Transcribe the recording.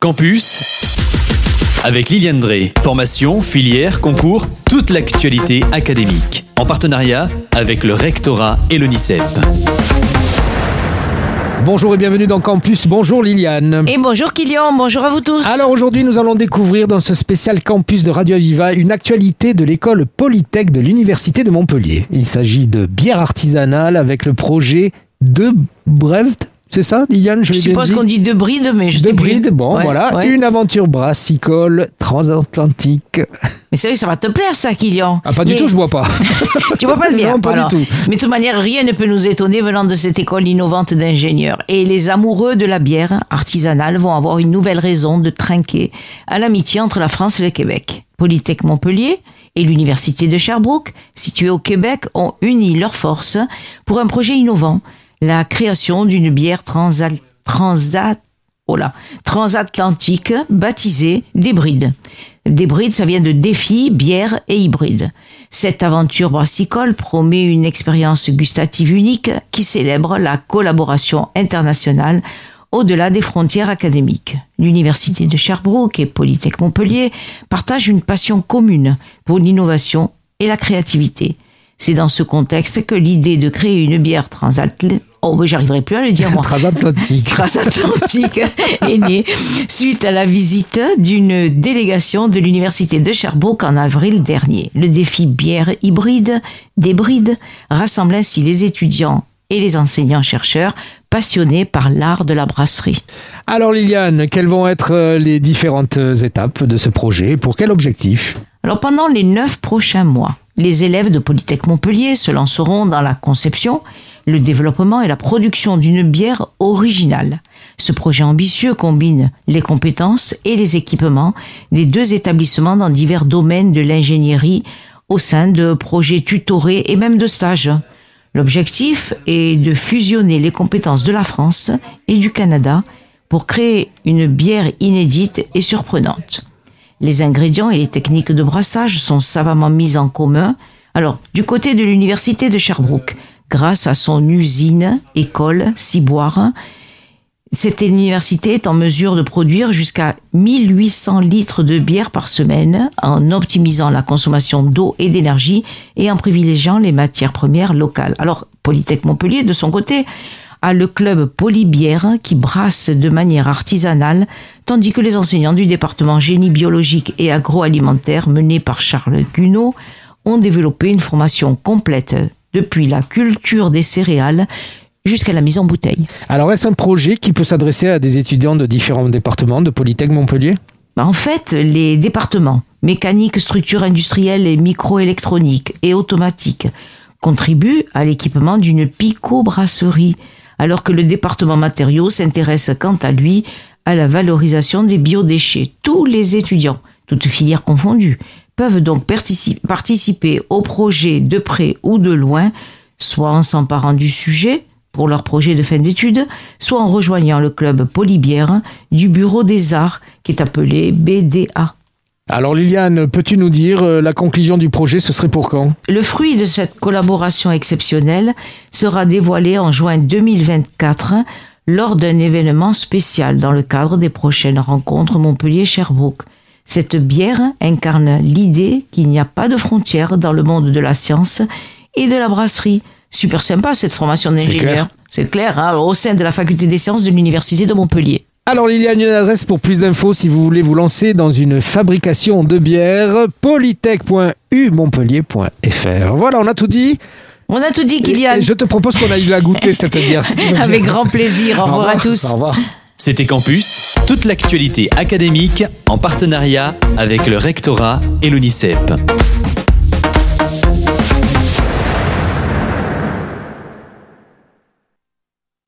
Campus avec Liliane Drey. Formation, filière, concours, toute l'actualité académique. En partenariat avec le rectorat et l'ONICEP. Bonjour et bienvenue dans Campus. Bonjour Liliane. Et bonjour Kylian, bonjour à vous tous. Alors aujourd'hui, nous allons découvrir dans ce spécial Campus de Radio Aviva une actualité de l'école Polytech de l'Université de Montpellier. Il s'agit de bière artisanale avec le projet de Brevd c'est ça, Liliane Je, je suppose qu'on dit de bride, mais je De bride, bon, voilà. Une aventure brassicole transatlantique. Mais vrai, ça va te plaire, ça, Kylian. Ah, pas du tout, je bois pas. tu bois pas de bière Non, pas du tout. Mais de toute manière, rien ne peut nous étonner venant de cette école innovante d'ingénieurs. Et les amoureux de la bière artisanale vont avoir une nouvelle raison de trinquer à l'amitié entre la France et le Québec. Polytech Montpellier et l'Université de Sherbrooke, située au Québec, ont uni leurs forces pour un projet innovant la création d'une bière oh transatlantique baptisée Débride. Débride, ça vient de défi, bière et hybride. Cette aventure brassicole promet une expérience gustative unique qui célèbre la collaboration internationale au-delà des frontières académiques. L'Université de Sherbrooke et Polytech Montpellier partagent une passion commune pour l'innovation et la créativité. C'est dans ce contexte que l'idée de créer une bière transatlantique Oh, mais j'arriverai plus à le dire moi. Transatlantique. Transatlantique est née suite à la visite d'une délégation de l'université de Sherbrooke en avril dernier. Le défi bière hybride, débride, rassemble ainsi les étudiants et les enseignants-chercheurs passionnés par l'art de la brasserie. Alors Liliane, quelles vont être euh, les différentes étapes de ce projet? Pour quel objectif? Alors pendant les neuf prochains mois, les élèves de Polytech Montpellier se lanceront dans la conception, le développement et la production d'une bière originale. Ce projet ambitieux combine les compétences et les équipements des deux établissements dans divers domaines de l'ingénierie au sein de projets tutorés et même de stages. L'objectif est de fusionner les compétences de la France et du Canada pour créer une bière inédite et surprenante. Les ingrédients et les techniques de brassage sont savamment mis en commun. Alors, du côté de l'université de Sherbrooke, grâce à son usine, école, ciboire. Cette université est en mesure de produire jusqu'à 1800 litres de bière par semaine en optimisant la consommation d'eau et d'énergie et en privilégiant les matières premières locales. Alors, Polytech Montpellier, de son côté, a le club Polybière qui brasse de manière artisanale, tandis que les enseignants du département génie biologique et agroalimentaire mené par Charles Guneau ont développé une formation complète depuis la culture des céréales jusqu'à la mise en bouteille. Alors est-ce un projet qui peut s'adresser à des étudiants de différents départements de Polytech Montpellier? Bah, En fait, les départements mécanique, structure industrielle et microélectronique et automatique contribuent à l'équipement d'une pico-brasserie, alors que le département matériaux s'intéresse quant à lui à la valorisation des biodéchets. Tous les étudiants, toutes filières confondues, peuvent donc participer au projet de près ou de loin, soit en s'emparant du sujet pour leur projet de fin d'études, soit en rejoignant le club Polybière du Bureau des Arts qui est appelé BDA. Alors Liliane, peux-tu nous dire euh, la conclusion du projet, ce serait pour quand? Le fruit de cette collaboration exceptionnelle sera dévoilé en juin 2024 lors d'un événement spécial dans le cadre des prochaines rencontres Montpellier-Sherbrooke. Cette bière incarne l'idée qu'il n'y a pas de frontières dans le monde de la science et de la brasserie. Super sympa cette formation d'ingénieur. C'est clair, hein, au sein de la faculté des sciences de l'université de Montpellier. Alors Liliane, une adresse pour plus d'infos si vous voulez vous lancer dans une fabrication de bière, polytech.umontpellier.fr. Voilà, on a tout dit. On a tout dit, Kylian. je te propose qu'on aille la goûter cette bière. Avec grand plaisir. Au revoir à tous. Au revoir. C'était Campus, toute l'actualité académique en partenariat avec le rectorat et l'ONICEP.